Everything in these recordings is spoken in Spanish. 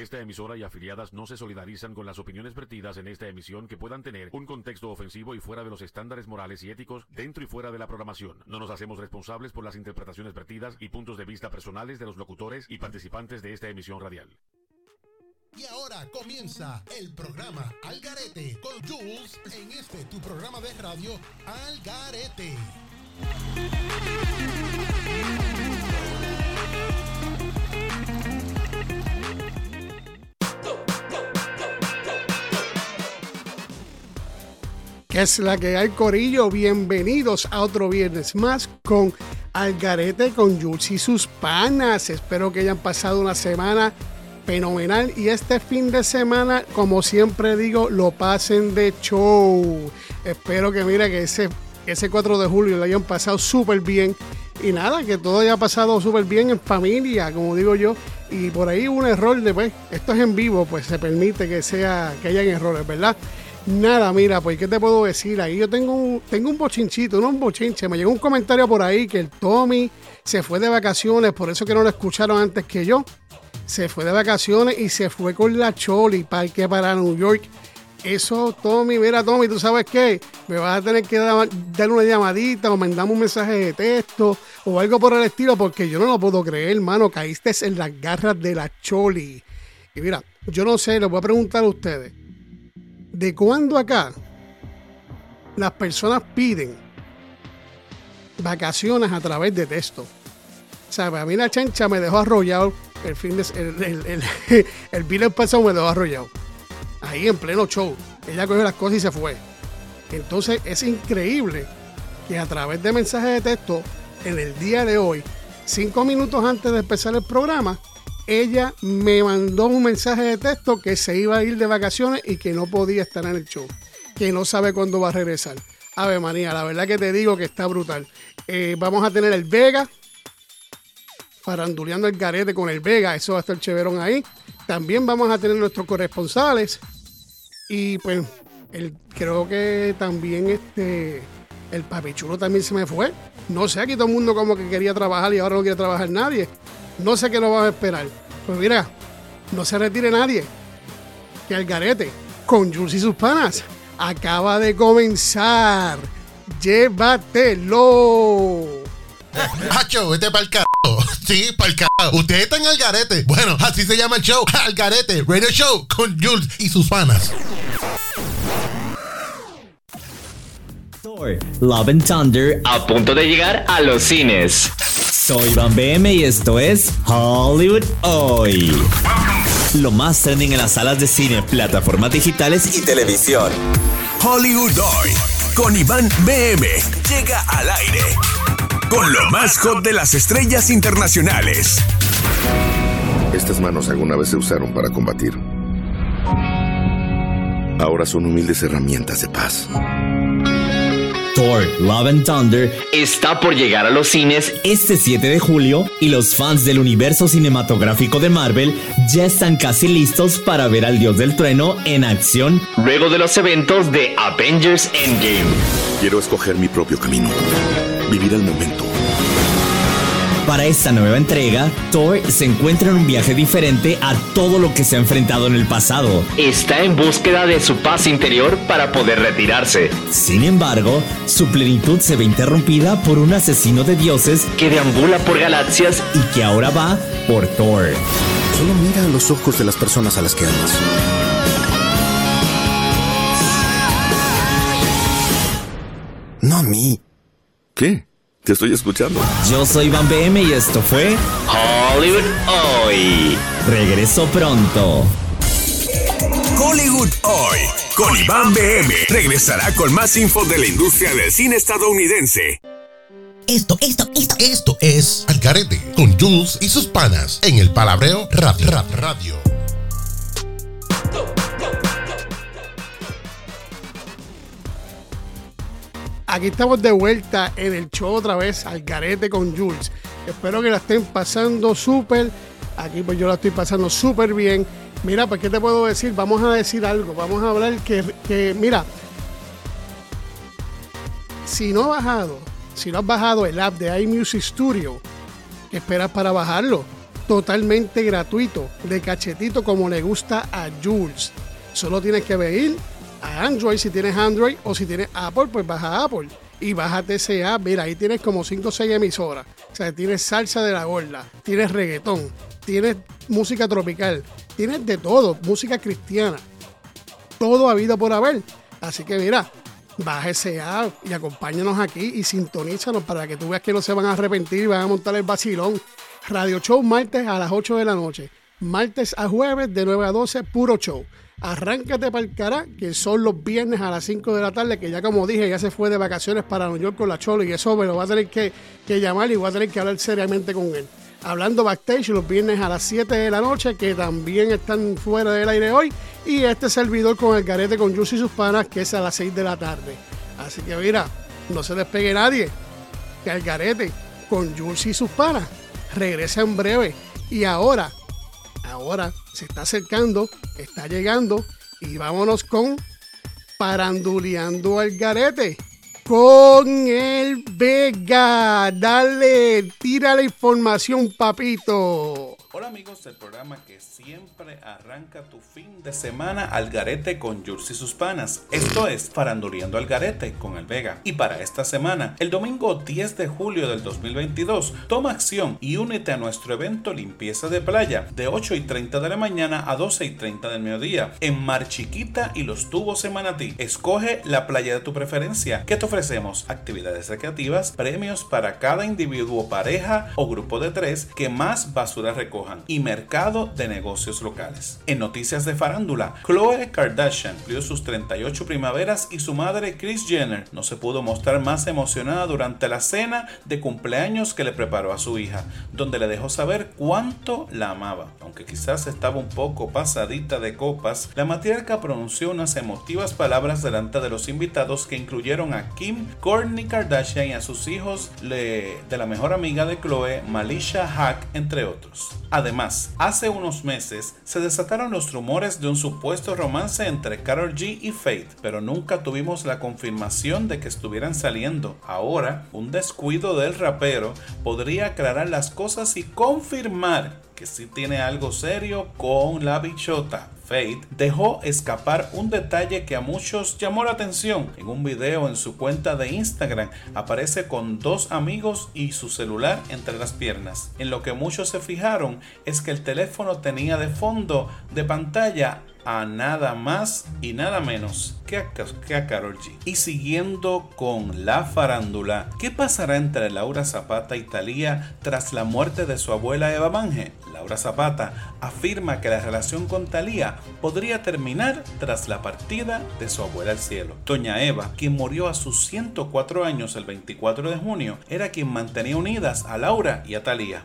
Esta emisora y afiliadas no se solidarizan con las opiniones vertidas en esta emisión que puedan tener un contexto ofensivo y fuera de los estándares morales y éticos dentro y fuera de la programación. No nos hacemos responsables por las interpretaciones vertidas y puntos de vista personales de los locutores y participantes de esta emisión radial. Y ahora comienza el programa Algarete con Jules en este tu programa de radio Algarete. ¿Qué es la que hay, Corillo? Bienvenidos a otro viernes más con Algarete con Jules y sus panas. Espero que hayan pasado una semana fenomenal y este fin de semana, como siempre digo, lo pasen de show. Espero que mira que ese, ese 4 de julio lo hayan pasado súper bien y nada, que todo haya pasado súper bien en familia, como digo yo. Y por ahí un error de, pues, esto es en vivo, pues se permite que sea, que hayan errores, ¿verdad? Nada, mira, pues, ¿qué te puedo decir? Ahí yo tengo un, tengo un bochinchito, no un. Me llegó un comentario por ahí que el Tommy se fue de vacaciones, por eso que no lo escucharon antes que yo. Se fue de vacaciones y se fue con la Choli que para New York. Eso, Tommy, mira, Tommy, ¿tú sabes qué? Me vas a tener que dar, una llamadita o mandarme un mensaje de texto o algo por el estilo, porque yo no lo puedo creer, hermano. Caíste en las garras de la Choli. Y mira, yo no sé, les voy a preguntar a ustedes de cuándo acá las personas piden vacaciones a través de texto. O sea, a mí la chancha me dejó arrollado el fin de el, el, el, el pasado me dejó arrollado. Ahí en pleno show. Ella cogió las cosas y se fue. Entonces es increíble que a través de mensajes de texto, en el día de hoy, cinco minutos antes de empezar el programa, ella me mandó un mensaje de texto que se iba a ir de vacaciones y que no podía estar en el show, que no sabe cuándo va a regresar. Ave María, la verdad que te digo que está brutal. Eh, vamos a tener el Vega, faranduleando el garete con el Vega, eso va a estar chéverón ahí. También vamos a tener nuestros corresponsales y pues el, creo que también este el papichulo también se me fue. No sé, aquí todo el mundo como que quería trabajar y ahora no quiere trabajar nadie. No sé qué nos va a esperar. Pues mira, no se retire nadie. Que el garete con Jules y sus panas acaba de comenzar. Llévatelo. Hacho, vete para el carajo. Sí, para el carajo. Ustedes están al garete. Bueno, así se llama el show. Al garete. Radio Show con Jules y sus panas. Thor, Love and Thunder a punto de llegar a los cines. Soy Van BM y esto es Hollywood Hoy. Lo más trending en las salas de cine, plataformas digitales y televisión. Hollywood Hoy con Iván BM llega al aire con lo más hot de las estrellas internacionales. Estas manos alguna vez se usaron para combatir. Ahora son humildes herramientas de paz. Thor, Love and Thunder Está por llegar a los cines este 7 de julio y los fans del universo cinematográfico de Marvel ya están casi listos para ver al dios del trueno en acción luego de los eventos de Avengers Endgame. Quiero escoger mi propio camino. Vivir el momento. Para esta nueva entrega, Thor se encuentra en un viaje diferente a todo lo que se ha enfrentado en el pasado. Está en búsqueda de su paz interior para poder retirarse. Sin embargo, su plenitud se ve interrumpida por un asesino de dioses que deambula por galaxias y que ahora va por Thor. Solo mira a los ojos de las personas a las que amas. No a mí. ¿Qué? Te estoy escuchando. Yo soy Van BM y esto fue Hollywood Hoy. Regreso pronto. Hollywood Hoy con Iván BM regresará con más info de la industria del cine estadounidense. Esto, esto, esto, esto es Al garete con Jules y sus panas en el Palabreo Radio. Rap Radio. Aquí estamos de vuelta en el show otra vez al garete con Jules. Espero que la estén pasando súper. Aquí pues yo la estoy pasando súper bien. Mira, pues ¿qué te puedo decir? Vamos a decir algo. Vamos a hablar que, que, mira, si no has bajado, si no has bajado el app de iMusic Studio, ¿qué esperas para bajarlo? totalmente gratuito, de cachetito como le gusta a Jules. Solo tienes que venir a Android si tienes Android o si tienes Apple, pues baja a Apple y ese app. Mira, ahí tienes como 5 o 6 emisoras. O sea, tienes salsa de la gorda, tienes reggaetón, tienes música tropical, tienes de todo, música cristiana. Todo ha habido por haber. Así que mira, baja ese app y acompáñanos aquí y sintonízanos para que tú veas que no se van a arrepentir y van a montar el vacilón. Radio Show martes a las 8 de la noche. Martes a jueves de 9 a 12, puro show. Arráncate para el cara, que son los viernes a las 5 de la tarde, que ya como dije, ya se fue de vacaciones para New York con la Cholo y eso me lo va a tener que, llamar y voy a tener que hablar seriamente con él. Hablando backstage los viernes a las 7 de la noche, que también están fuera del aire hoy. Y este servidor con el garete con Juicy y sus panas, que es a las 6 de la tarde. Así que mira, no se despegue nadie. Que el garete con Jules y sus panas regresa en breve. Y ahora, ahora se está acercando, está llegando. Y vámonos con Paranduleando al garete con el Vega. Dale, tira la información, papito. Hola amigos del programa que siempre arranca tu fin de semana al garete con Jules y sus panas. Esto es Faranduleando al garete con el Vega. Y para esta semana, el domingo 10 de julio del 2022, toma acción y únete a nuestro evento Limpieza de Playa de 8 y 30 de la mañana a 12 y 30 del mediodía en Mar Chiquita y Los Tubos en. Escoge la playa de tu preferencia que te ofrecemos actividades recreativas, premios para cada individuo, pareja o grupo de tres que más basura recoge y mercado de negocios locales. En noticias de farándula, Khloe Kardashian cumplió sus 38 primaveras y su madre Kris Jenner no se pudo mostrar más emocionada durante la cena de cumpleaños que le preparó a su hija, donde le dejó saber cuánto la amaba. Aunque quizás estaba un poco pasadita de copas, la matriarca pronunció unas emotivas palabras delante de los invitados que incluyeron a Kim, Kourtney Kardashian y a sus hijos de la mejor amiga de Khloe, Malisha Hack, entre otros. Además, hace unos meses se desataron los rumores de un supuesto romance entre Carol G y Faith, pero nunca tuvimos la confirmación de que estuvieran saliendo. Ahora, un descuido del rapero podría aclarar las cosas y confirmar que sí tiene algo serio con la bichota. Dejó escapar un detalle que a muchos llamó la atención. En un video en su cuenta de Instagram aparece con dos amigos y su celular entre las piernas. En lo que muchos se fijaron es que el teléfono tenía de fondo de pantalla a nada más y nada menos que a, que G. Y siguiendo con la farándula, ¿qué pasará entre Laura Zapata y Talía tras la muerte de su abuela Eva Mange? Laura Zapata afirma que la relación con Talía podría terminar tras la partida de su abuela al cielo. Doña Eva, quien murió a sus 104 años el 24 de junio, era quien mantenía unidas a Laura y a Talía.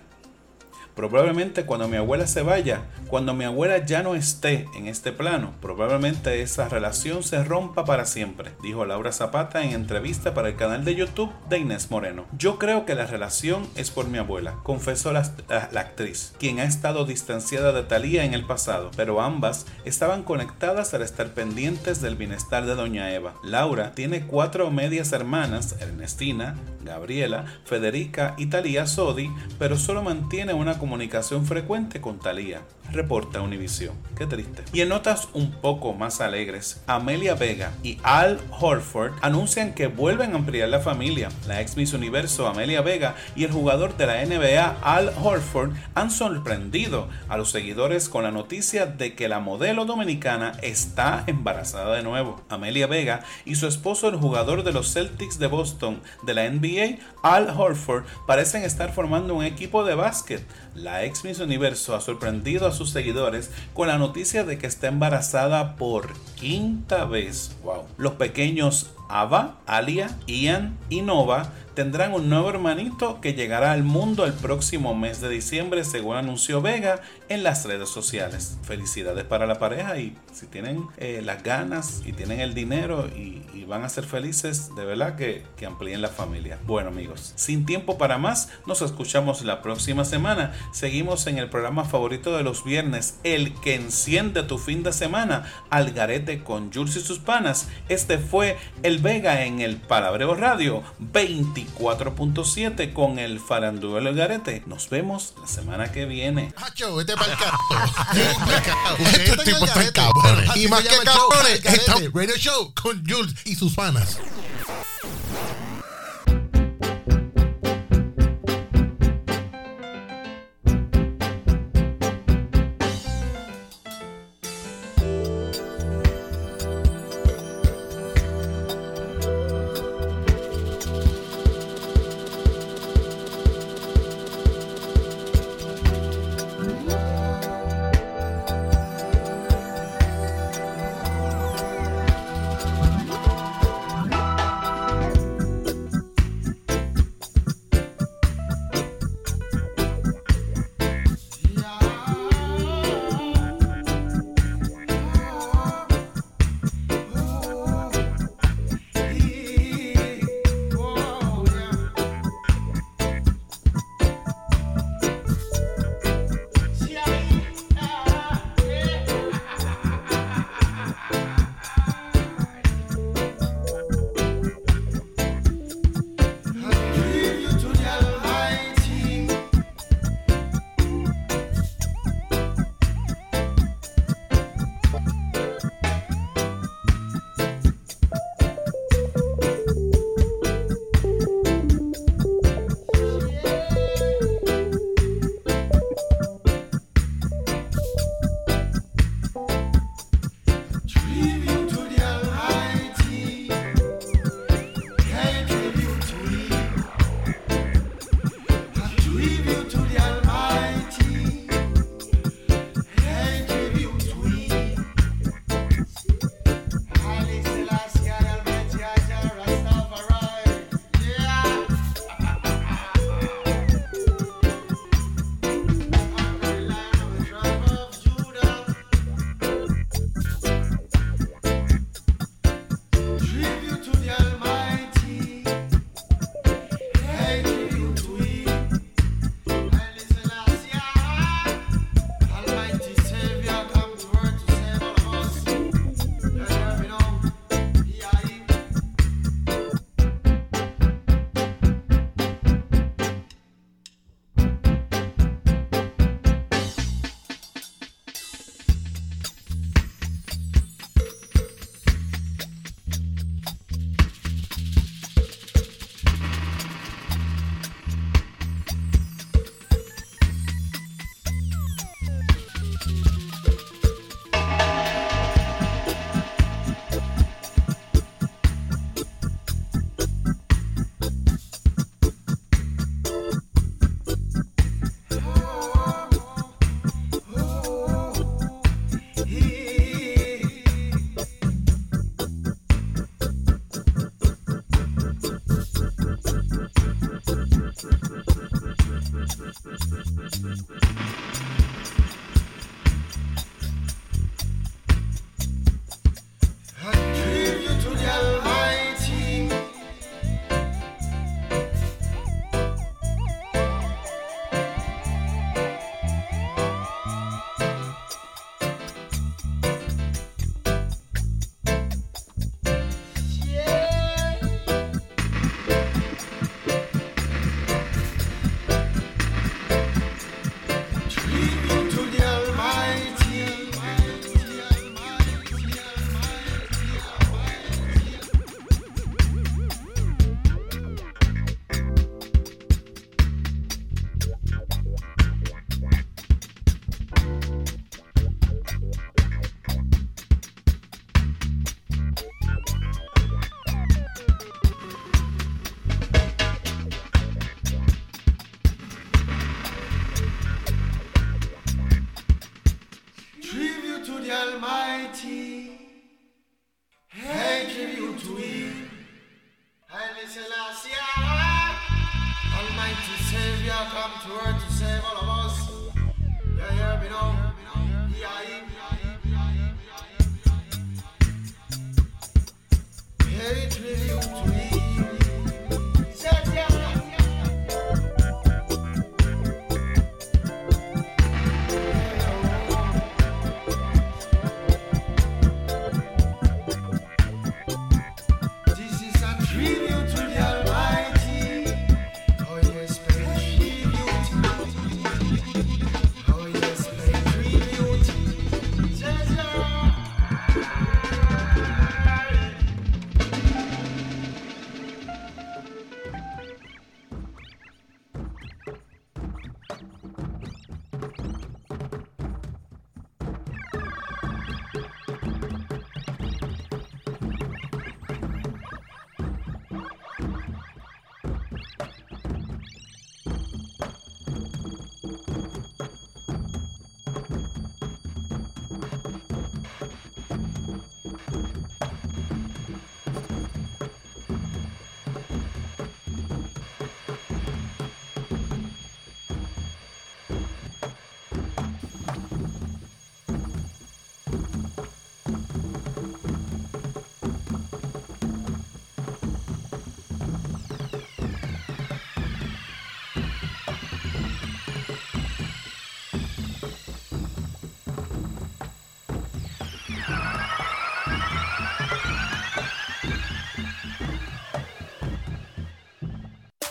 Probablemente cuando mi abuela se vaya, cuando mi abuela ya no esté en este plano, probablemente esa relación se rompa para siempre, dijo Laura Zapata en entrevista para el canal de YouTube de Inés Moreno. Yo creo que la relación es por mi abuela, confesó la, actriz, quien ha estado distanciada de Talía en el pasado, pero ambas estaban conectadas al estar pendientes del bienestar de Doña Eva. Laura tiene cuatro medias hermanas, Ernestina, Gabriela, Federica y Talía Sodi, pero solo mantiene una comunicación frecuente con Talía, reporta Univision. Qué triste. Y en notas un poco más alegres, Amelia Vega y Al Horford anuncian que vuelven a ampliar la familia. La ex Miss Universo Amelia Vega y el jugador de la NBA Al Horford han sorprendido a los seguidores con la noticia de que la modelo dominicana está embarazada de nuevo. Amelia Vega y su esposo el jugador de los Celtics de Boston de la NBA Al Horford parecen estar formando un equipo de básquet la ex Miss Universo ha sorprendido a sus seguidores con la noticia de que está embarazada por quinta vez. Wow. Los pequeños Ava, Alia, Ian y Nova tendrán un nuevo hermanito que llegará al mundo el próximo mes de diciembre, según anunció Vega en las redes sociales. Felicidades para la pareja y si tienen eh, las ganas y tienen el dinero y, van a ser felices, de verdad que, amplíen la familia. Bueno amigos, sin tiempo para más, nos escuchamos la próxima semana. Seguimos en el programa favorito de los viernes, el que enciende tu fin de semana, Algarete con Jules y sus panas. Este fue el Vega en el Palabreo Radio 20 94.7 con el Faranduelo El Garete. Nos vemos la semana que viene. Hacho, vete para el carajo. Ustedes están cabrones. Y más que cabrones, Radio Show con Jules y sus panas.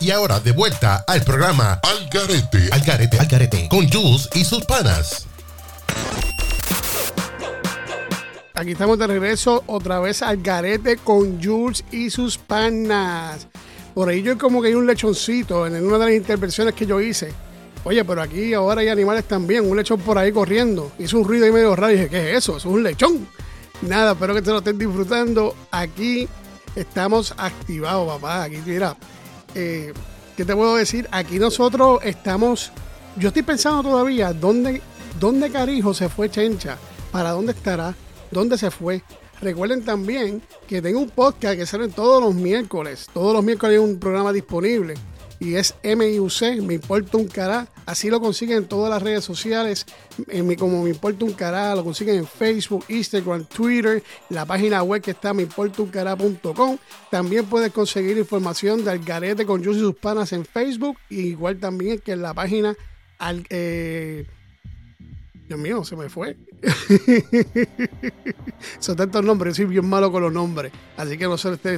Y ahora de vuelta al programa Al Garete, Al Garete, Al Garete, con Jules y sus panas. Aquí estamos de regreso otra vez al garete con Jules y sus panas. Por ahí yo como que hay un lechoncito en una de las intervenciones que yo hice. Oye, pero aquí ahora hay animales también. Un lechón por ahí corriendo. Hizo un ruido ahí medio raro y dije, ¿qué es eso? Eso es un lechón. Nada, espero que te lo estén disfrutando. Aquí estamos activados, papá. Aquí, mira, eh, ¿qué te puedo decir? Aquí nosotros estamos... Yo estoy pensando todavía, ¿dónde, dónde carijo se fue Chencha? ¿Para dónde estará? dónde se fue. Recuerden también que tengo un podcast que sale todos los miércoles. Todos los miércoles hay un programa disponible. Y es MIUC, Me Importa un Cará. Así lo consiguen en todas las redes sociales. En mi, como Me Importa un Cará, lo consiguen en Facebook, Instagram, Twitter, la página web que está meimportauncará.com. También puedes conseguir información de Algarete con Jus y sus panas en Facebook. igual también que en la página eh, Dios mío, se me fue. Son tantos nombres, yo soy bien malo con los nombres. Así que no,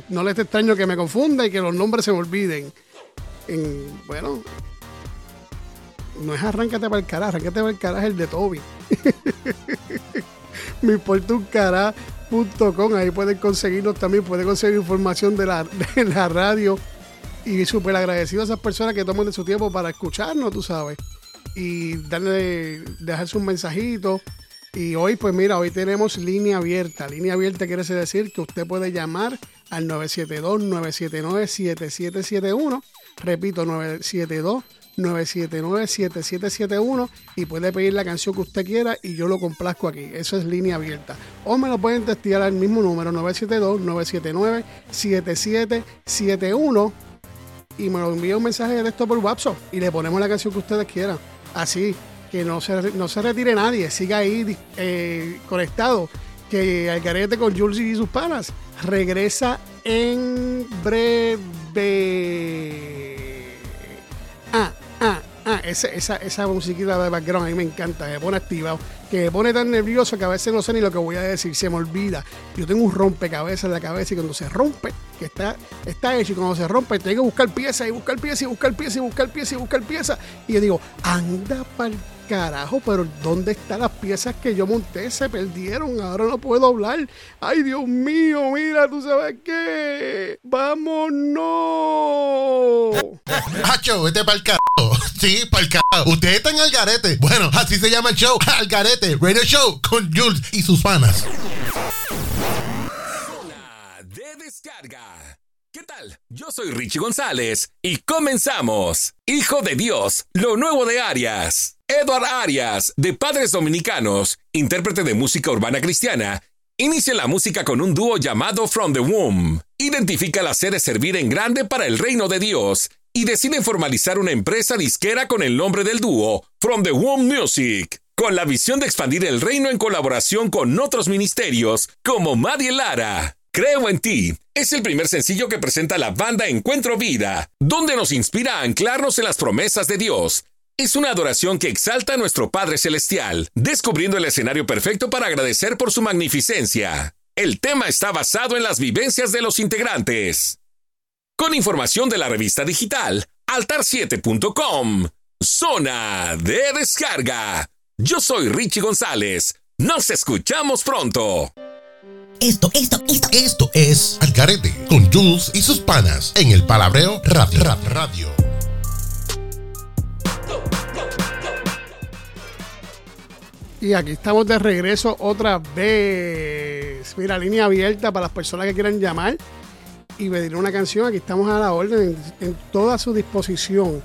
no les extraño que me confunda y que los nombres se me olviden. Bueno, no es arráncate para el carajo, arráncate para el carajo es el de Toby. Mi ahí pueden conseguirnos también, pueden conseguir información de la, de la radio. Y súper agradecido a esas personas que toman de su tiempo para escucharnos, tú sabes y darle, dejarse un mensajito. Y hoy, pues mira, hoy tenemos línea abierta. Línea abierta quiere decir que usted puede llamar al 972-979-7771. Repito, 972-979-7771 y puede pedir la canción que usted quiera y yo lo complazco aquí. Eso es línea abierta. O me lo pueden testear al mismo número, 972-979-7771 y me lo envía un mensaje de texto por WhatsApp y le ponemos la canción que ustedes quieran así, que no se, no se retire nadie, siga ahí eh, conectado, que Algarete con Jules y sus panas regresa en breve. Ah, ah, ah, esa, esa, esa musiquita de background a mí me encanta, me pone activado, que me pone tan nervioso que a veces no sé ni lo que voy a decir, se me olvida. Yo tengo un rompecabezas en la cabeza y cuando se rompe, que está, está hecho, y cuando se rompe, tengo que buscar piezas y buscar piezas y buscar piezas y buscar piezas y buscar piezas. Y yo digo, anda pa'l carajo, pero ¿dónde están las piezas que yo monté? Se perdieron, ahora no puedo hablar. Ay, Dios mío, mira, ¿tú sabes qué? ¡Vámonos! Hacho, vete pa'l carajo. Sí, pa'l carajo. Ustedes están al garete. Bueno, así se llama el show. Al garete, Radio Show con Jules y sus fanas. ¿Qué tal? Yo soy Richie González y comenzamos. Hijo de Dios, lo nuevo de Arias. Edward Arias, de Padres Dominicanos, intérprete de música urbana cristiana, inicia la música con un dúo llamado From the Womb. Identifica la sede de servir en grande para el reino de Dios y decide formalizar una empresa disquera con el nombre del dúo From the Womb Music con la visión de expandir el reino en colaboración con otros ministerios como Maddie Lara. Creo en ti es el primer sencillo que presenta la banda Encuentro Vida, donde nos inspira a anclarnos en las promesas de Dios. Es una adoración que exalta a nuestro Padre Celestial, descubriendo el escenario perfecto para agradecer por su magnificencia. El tema está basado en las vivencias de los integrantes. Con información de la revista digital altar7.com. Zona de descarga. Yo soy Richie González. Nos escuchamos pronto. Esto, esto, esto, esto es Algarete con Jules y sus panas en el Palabreo Radio. Radio. Y aquí estamos de regreso otra vez. Mira, línea abierta para las personas que quieran llamar y pedir una canción. Aquí estamos a la orden, en, toda su disposición.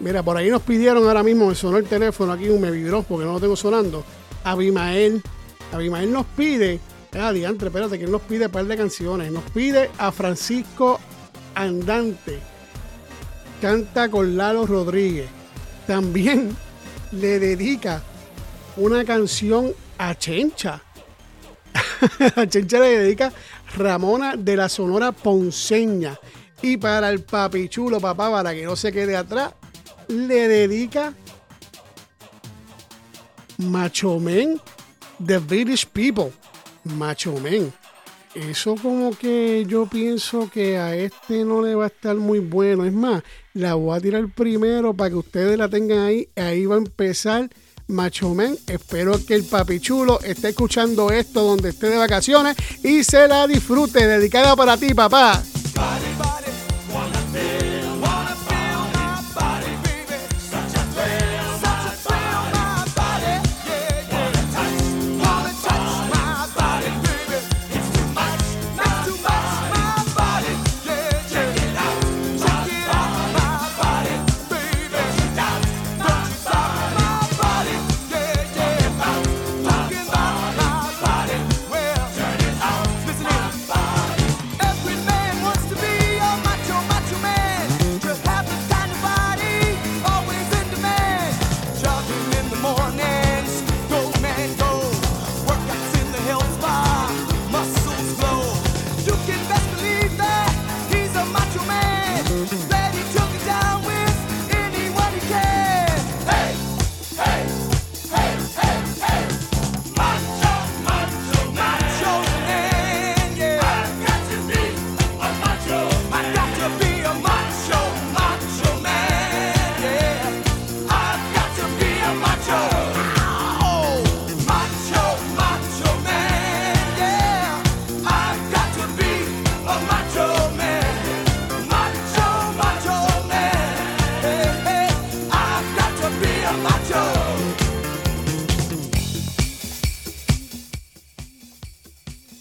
Mira, por ahí nos pidieron ahora mismo, me sonó el teléfono aquí, me vibró porque no lo tengo sonando. Abimael. Abimael nos pide Ah, diantre, espérate, que nos pide un par de canciones. Nos pide a Francisco Andante. Canta con Lalo Rodríguez. También le dedica una canción a Chencha. a Chencha le dedica Ramona de la Sonora Ponceña. Y para el papichulo, papá, para que no se quede atrás, le dedica Macho Men The British People. Macho Men. Eso como que yo pienso que a este no le va a estar muy bueno. Es más, la voy a tirar primero para que ustedes la tengan ahí. Ahí va a empezar Machumen. Espero que el papi chulo esté escuchando esto donde esté de vacaciones y se la disfrute. Dedicada para ti, papá.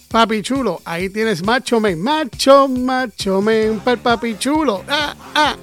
Papi chulo, ahí tienes macho men, macho, macho men, para papi chulo. Ah, ah.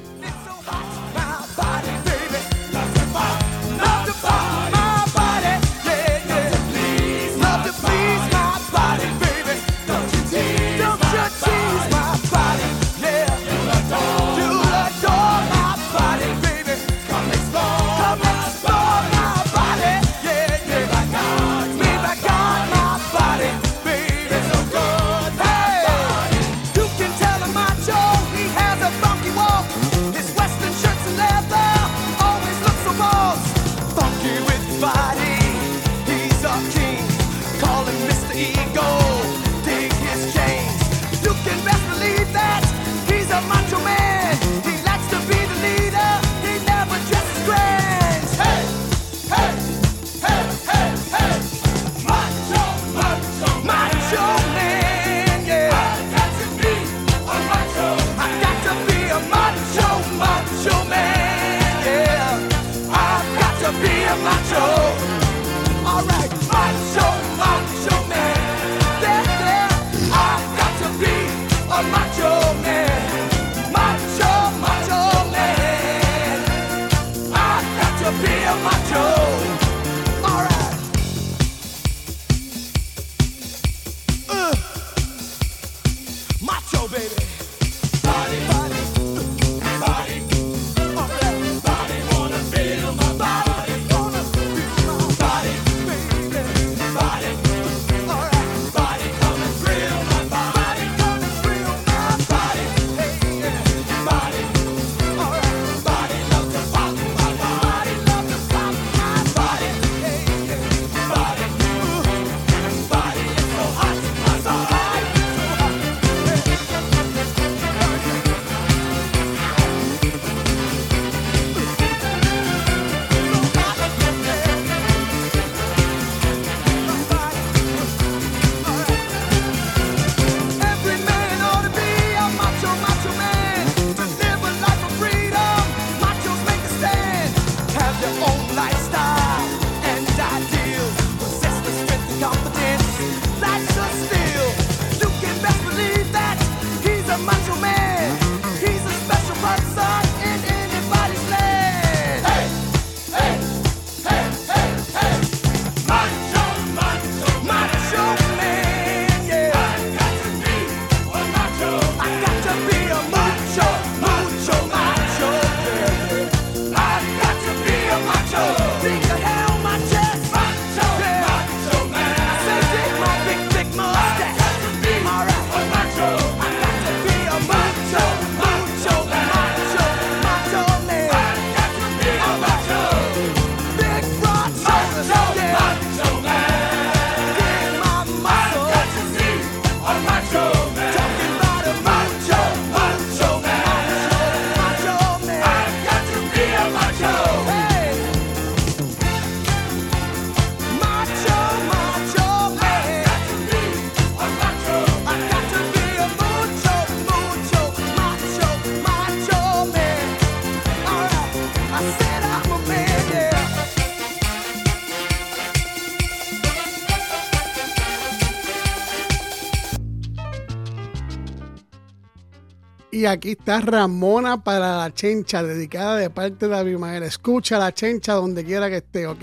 Watch out! Y aquí está Ramona para la chencha, dedicada de parte de Abimael. Escucha la chencha donde quiera que esté, ¿ok?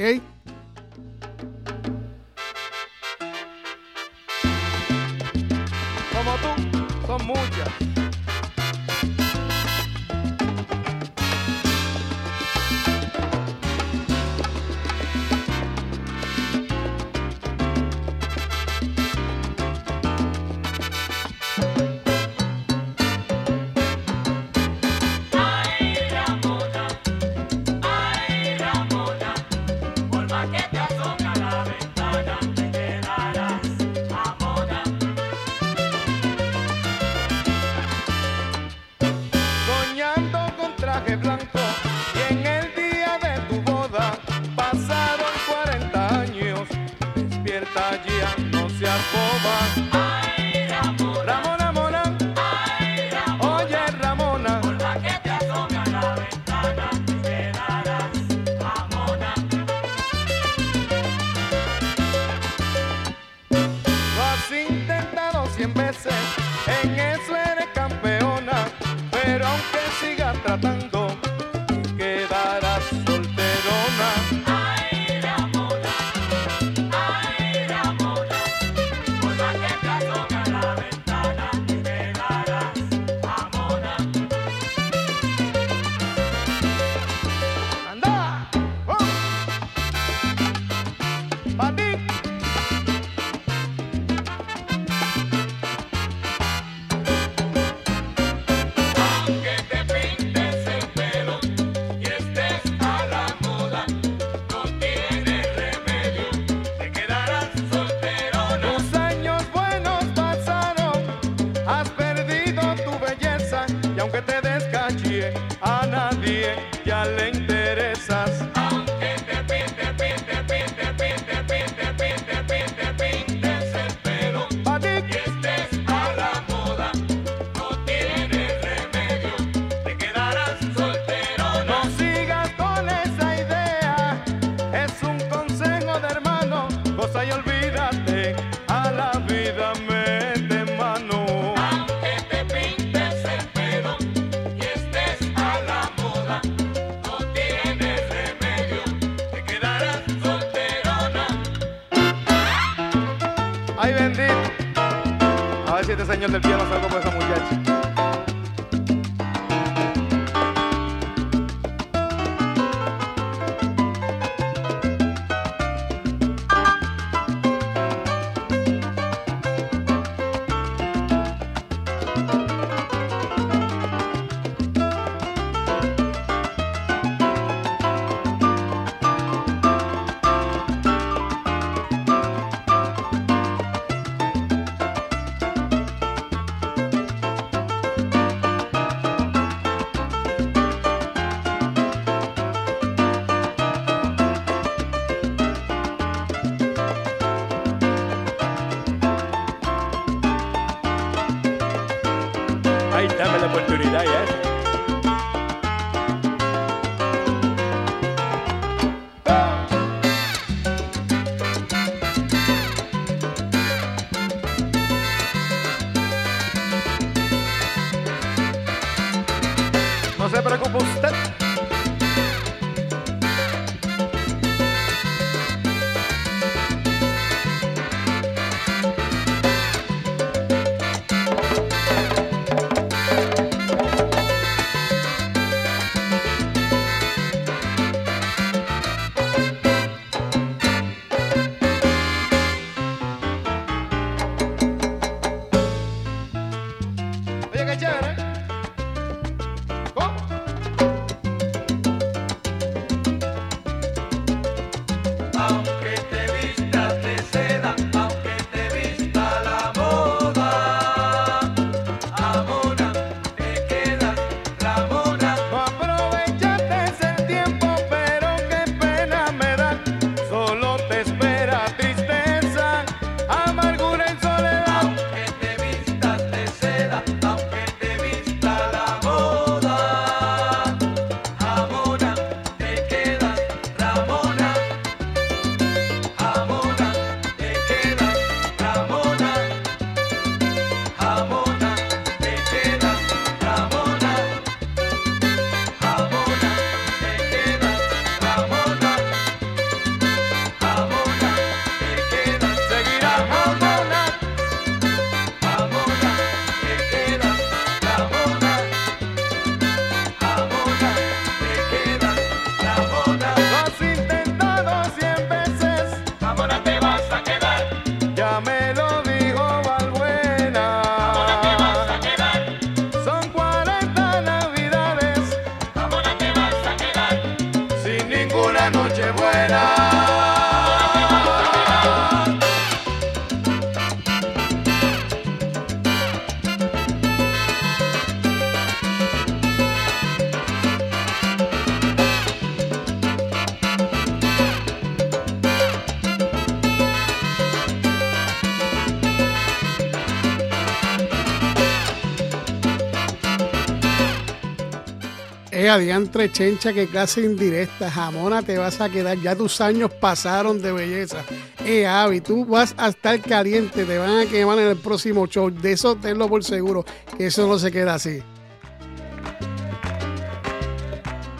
Eh, adiantre, chencha, qué clase indirecta. Jamona, te vas a quedar. Ya tus años pasaron de belleza. Eh, Avi, tú vas a estar caliente. Te van a quemar en el próximo show. De eso tenlo por seguro, que eso no se queda así.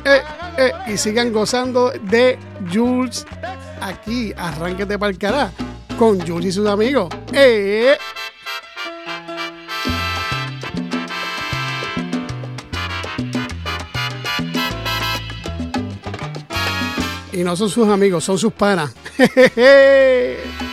Eh, eh, y sigan gozando de Jules aquí. Arránquete para el cará con Jules y sus amigos. Eh. Y no son sus amigos, son sus panas.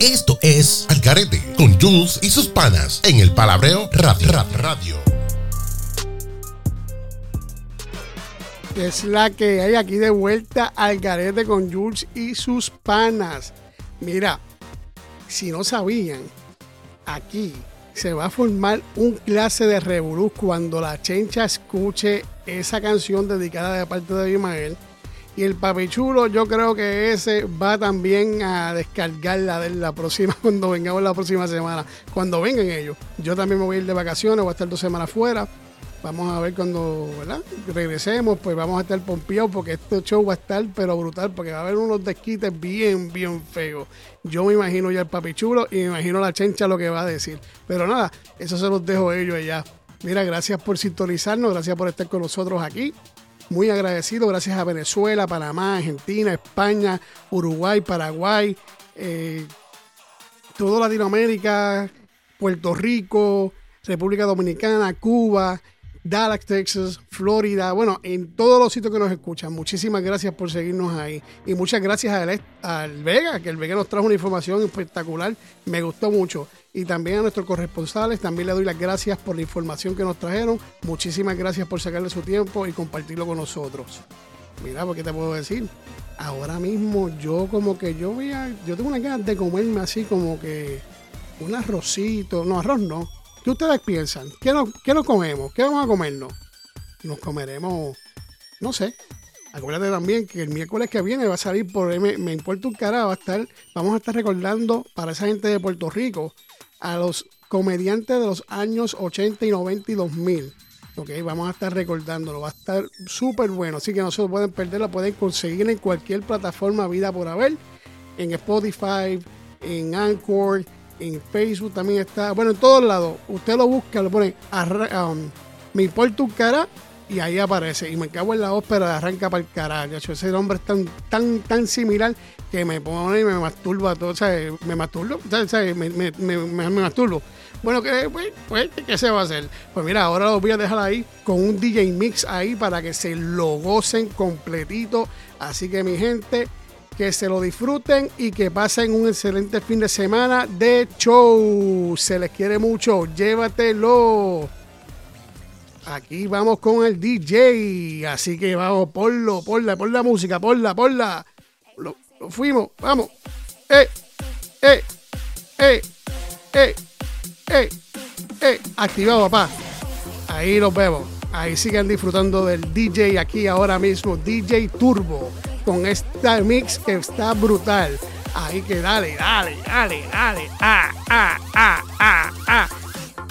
esto, es Al Garete con Jules y sus panas en el Palabreo Radio. Rap Radio. Es la que hay aquí de vuelta al garete con Jules y sus panas. Mira, si no sabían, aquí se va a formar un clase de revolú cuando la chencha escuche esa canción dedicada de parte de Abimael. Y el papichulo, yo creo que ese va también a descargarla de la próxima, cuando vengamos la próxima semana. Cuando vengan ellos. Yo también me voy a ir de vacaciones, voy a estar dos semanas fuera. Vamos a ver cuando ¿verdad? regresemos, pues vamos a estar pompeados porque este show va a estar pero brutal, porque va a haber unos desquites bien, bien feos. Yo me imagino ya el papichulo y me imagino la chencha lo que va a decir. Pero nada, eso se los dejo ellos allá. Mira, gracias por sintonizarnos, gracias por estar con nosotros aquí. Muy agradecido, gracias a Venezuela, Panamá, Argentina, España, Uruguay, Paraguay, eh, toda Latinoamérica, Puerto Rico, República Dominicana, Cuba, Dallas, Texas, Florida, bueno, en todos los sitios que nos escuchan. Muchísimas gracias por seguirnos ahí. Y muchas gracias al, al Vega, que el Vega nos trajo una información espectacular. Me gustó mucho. Y también a nuestros corresponsales, también le doy las gracias por la información que nos trajeron. Muchísimas gracias por sacarle su tiempo y compartirlo con nosotros. Mira, ¿por qué te puedo decir? Ahora mismo yo como que yo voy a, yo tengo una ganas de comerme así como que un arrocito, no, arroz no. ¿Qué ustedes piensan? ¿Qué nos, qué nos comemos? ¿Qué vamos a comernos? Nos comeremos, no sé. Acuérdate también que el miércoles que viene va a salir por M, Me Importa un Cara, va a estar, vamos a estar recordando para esa gente de Puerto Rico a los comediantes de los años 80 y 90 y 2000. Ok, vamos a estar recordándolo, va a estar súper bueno, así que no se lo pueden perder, lo pueden conseguir en cualquier plataforma vida por haber, en Spotify, en Anchor, en Facebook también está, bueno, en todos lados. Usted lo busca, lo pone, arra- um, me importa un cara y ahí aparece. Y me cago en la ópera de arranca para el carajo. Ese nombre es tan, tan, tan similar que me pone y me masturba todo, ¿sabes? Me masturbo, ¿sabes? Me, me, me, me- me masturbo. Bueno, ¿qué, pues, pues, ¿qué se va a hacer? Pues mira, ahora lo voy a dejar ahí con un DJ Mix ahí para que se lo gocen completito. Así que mi gente, que se lo disfruten y que pasen un excelente fin de semana de show. Se les quiere mucho, llévatelo. Aquí vamos con el DJ, así que vamos, ponlo, ponla, pon la música, ponla, ponla. Lo, lo fuimos, vamos. Eh, eh, eh, eh, eh, eh. Activado, papá. Ahí los vemos. Ahí sigan disfrutando del DJ aquí ahora mismo, DJ Turbo, con esta mix que está brutal. Ahí que dale, dale, dale, dale. Ah, ah, ah, ah, ah.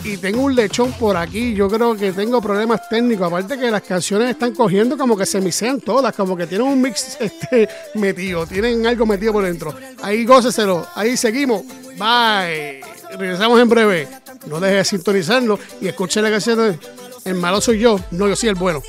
Y tengo un lechón por aquí. Yo creo que tengo problemas técnicos. Aparte que las canciones están cogiendo como que se misean todas, como que tienen un mix este, metido, tienen algo metido por dentro. Ahí góceselo. Ahí seguimos. Bye. Regresamos en breve. No deje de sintonizarlo y escuche la canción. El malo soy yo. No, yo soy el bueno.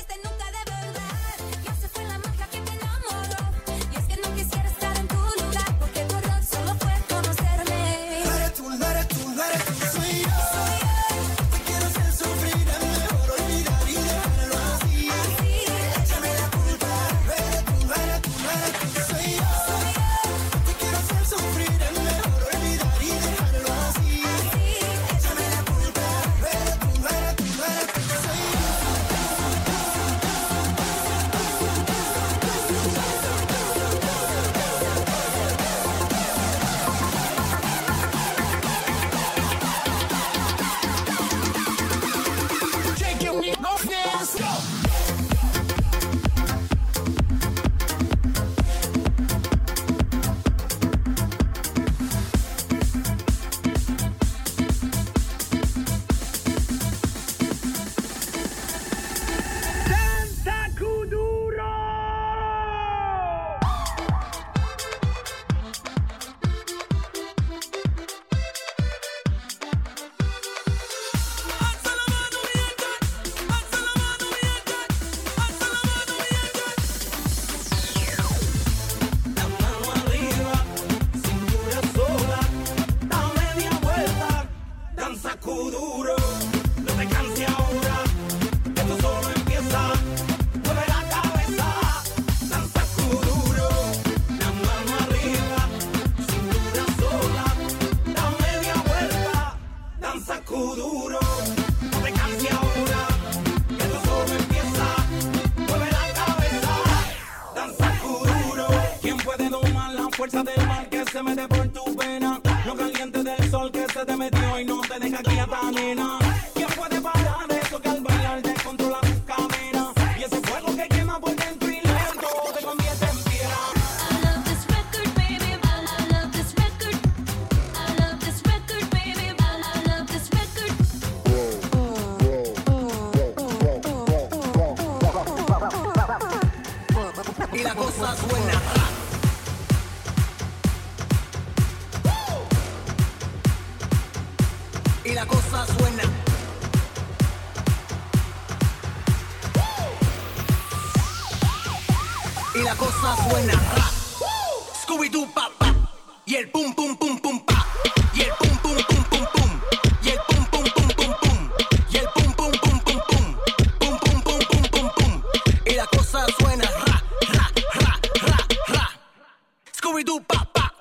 y do pa pa.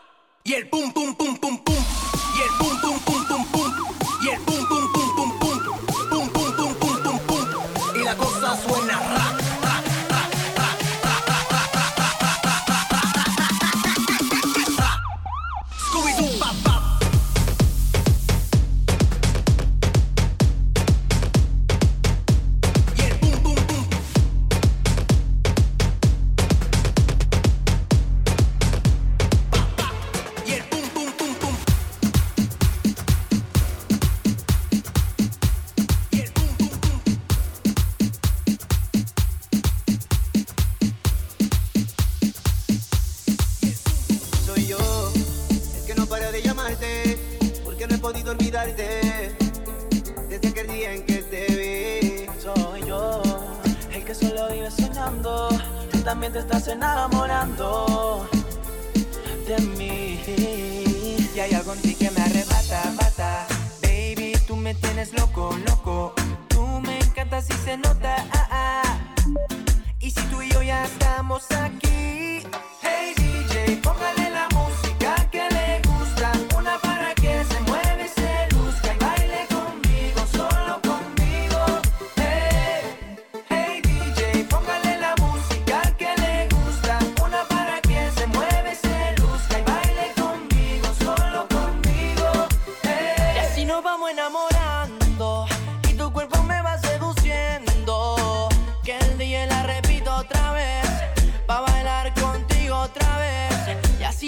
Y el pum pum pum.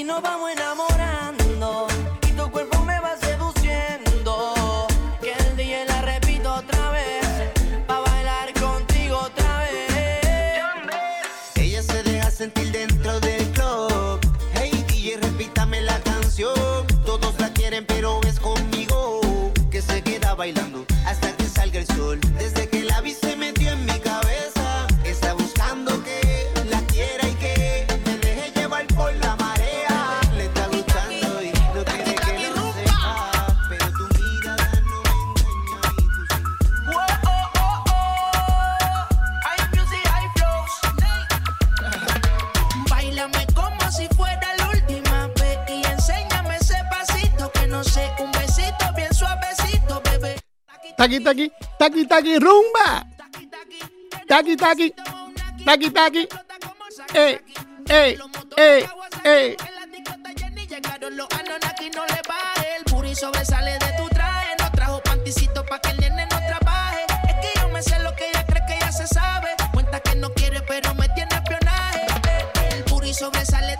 Así nos vamos enamorando y tu cuerpo me va seduciendo. Que el día la repito otra vez, pa' bailar contigo otra vez. Ella se deja sentir dentro del club. Hey DJ, repítame la canción. Todos la quieren, pero es conmigo que se queda bailando hasta que salga el sol. taqui, taqui, taqui, taqui, rumba. Taqui, taqui, taqui, taqui. Eh, eh, eh, eh. Los aquí no le el puri sobresale de tu traje. No trajo panticito pa' que el nene no trabaje. Es que yo me sé lo que ella cree que ya se sabe. Cuenta que no quiere, pero me tiene espionaje. El puri sobresale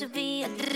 to be a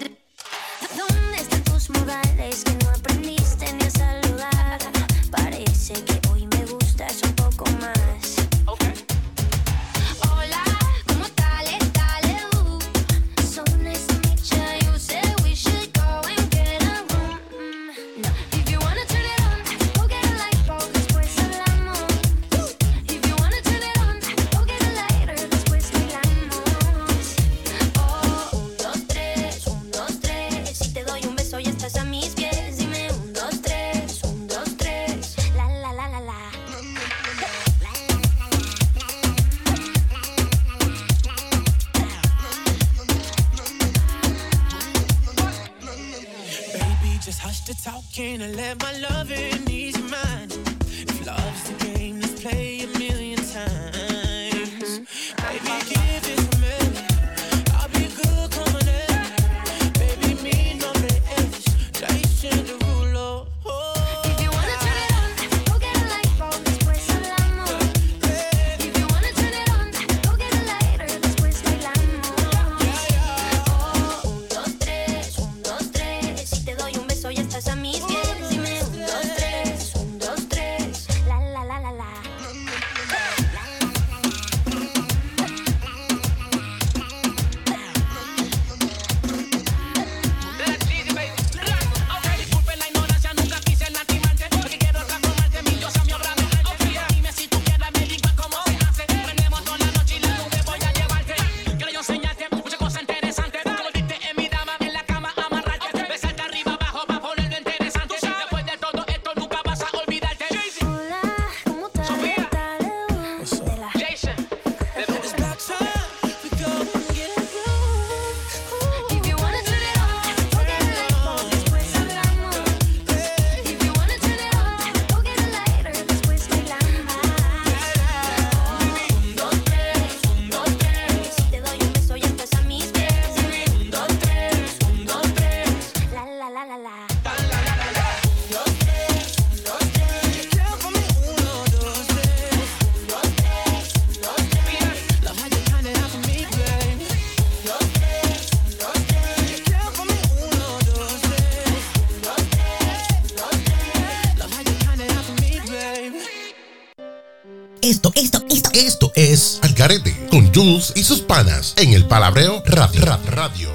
Jules y sus panas en el Palabreo Radio. Rap Radio.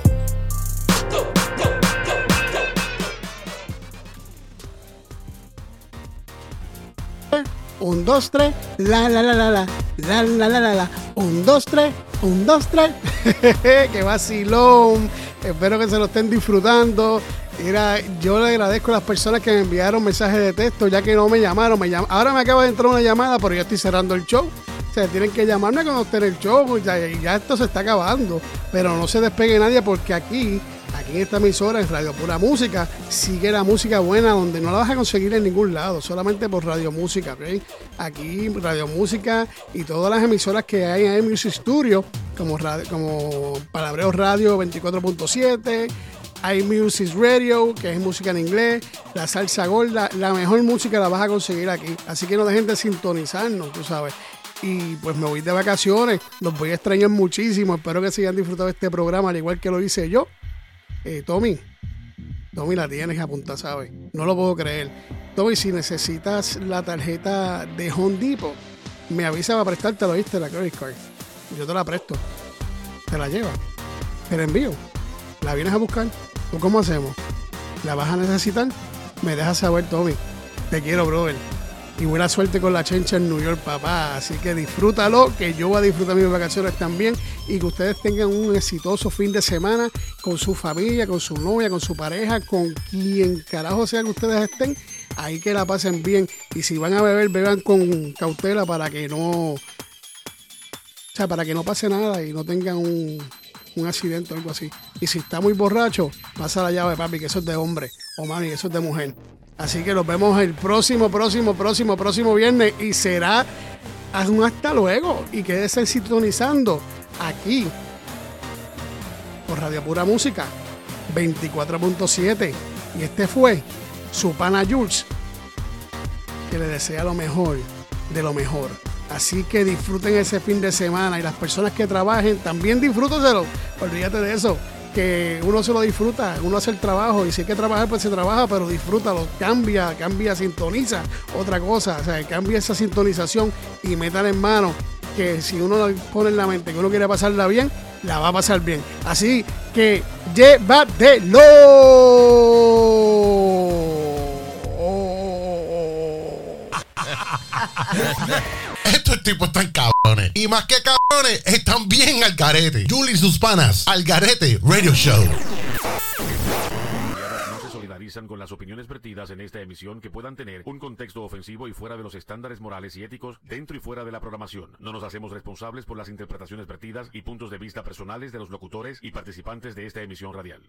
Un, dos, tres, la, la, la, la, la, la, la, la, la, la, un, dos, tres, un, dos, tres. ¡Qué vacilón! Espero que se lo estén disfrutando. Mira, yo le agradezco a las personas que me enviaron mensajes de texto, ya que no me llamaron. Me llam Ahora me acaba de entrar una llamada, pero yo estoy cerrando el show. Tienen que llamarme cuando esté en el show. Ya, ya esto se está acabando. Pero no se despegue nadie porque aquí, aquí en esta emisora, en Radio Pura Música, sigue la música buena donde no la vas a conseguir en ningún lado, solamente por Radio Música. Aquí, Radio Música y todas las emisoras que hay en Music Studio, como, como Palabreo Radio 24.7 iMusic Radio, que es música en inglés, la salsa gorda, la mejor música la vas a conseguir aquí. Así que no dejen de sintonizarnos, tú sabes. Y pues me voy de vacaciones, los voy a extrañar muchísimo. Espero que se hayan disfrutado este programa, al igual que lo hice yo. Eh, Tommy, Tommy la tienes apuntada, ¿sabes? No lo puedo creer. Tommy, si necesitas la tarjeta de Home Depot, me avisa para prestártelo, ¿viste? La credit card. Yo te la presto. Te la llevas. Te la envío. ¿La vienes a buscar? ¿O cómo hacemos? ¿La vas a necesitar? Me dejas saber, Tommy. Te quiero, brother. Y buena suerte con la chencha en New York, papá. Así que disfrútalo, que yo voy a disfrutar mis vacaciones también. Y que ustedes tengan un exitoso fin de semana con su familia, con su novia, con su pareja, con quien carajo sea que ustedes estén. Ahí que la pasen bien. Y si van a beber, beban con cautela para que no. O sea, para que no pase nada y no tengan un, un accidente o algo así. Y si está muy borracho, pasa la llave, papi, que eso es de hombre. O mami, que eso es de mujer. Así que nos vemos el próximo, próximo, próximo, próximo viernes. Y será un hasta luego. Y quédese sintonizando aquí por Radio Pura Música 24.7. Y este fue su Jules, que le desea lo mejor de lo mejor. Así que disfruten ese fin de semana y las personas que trabajen también disfrútenselo. Olvídate de eso, que uno se lo disfruta, uno hace el trabajo y si hay que trabajar, pues se trabaja, pero disfrútalo, cambia, cambia, sintoniza otra cosa, o sea, cambia esa sintonización y metan en mano que si uno lo pone en la mente que uno quiere pasarla bien, la va a pasar bien. Así que llévatelo. Estos tipos están cabrones. Y más que cabrones, están bien al garete. Julie y sus panas, al garete Radio Show. con las opiniones vertidas en esta emisión que puedan tener un contexto ofensivo y fuera de los estándares morales y éticos dentro y fuera de la programación. No nos hacemos responsables por las interpretaciones vertidas y puntos de vista personales de los locutores y participantes de esta emisión radial.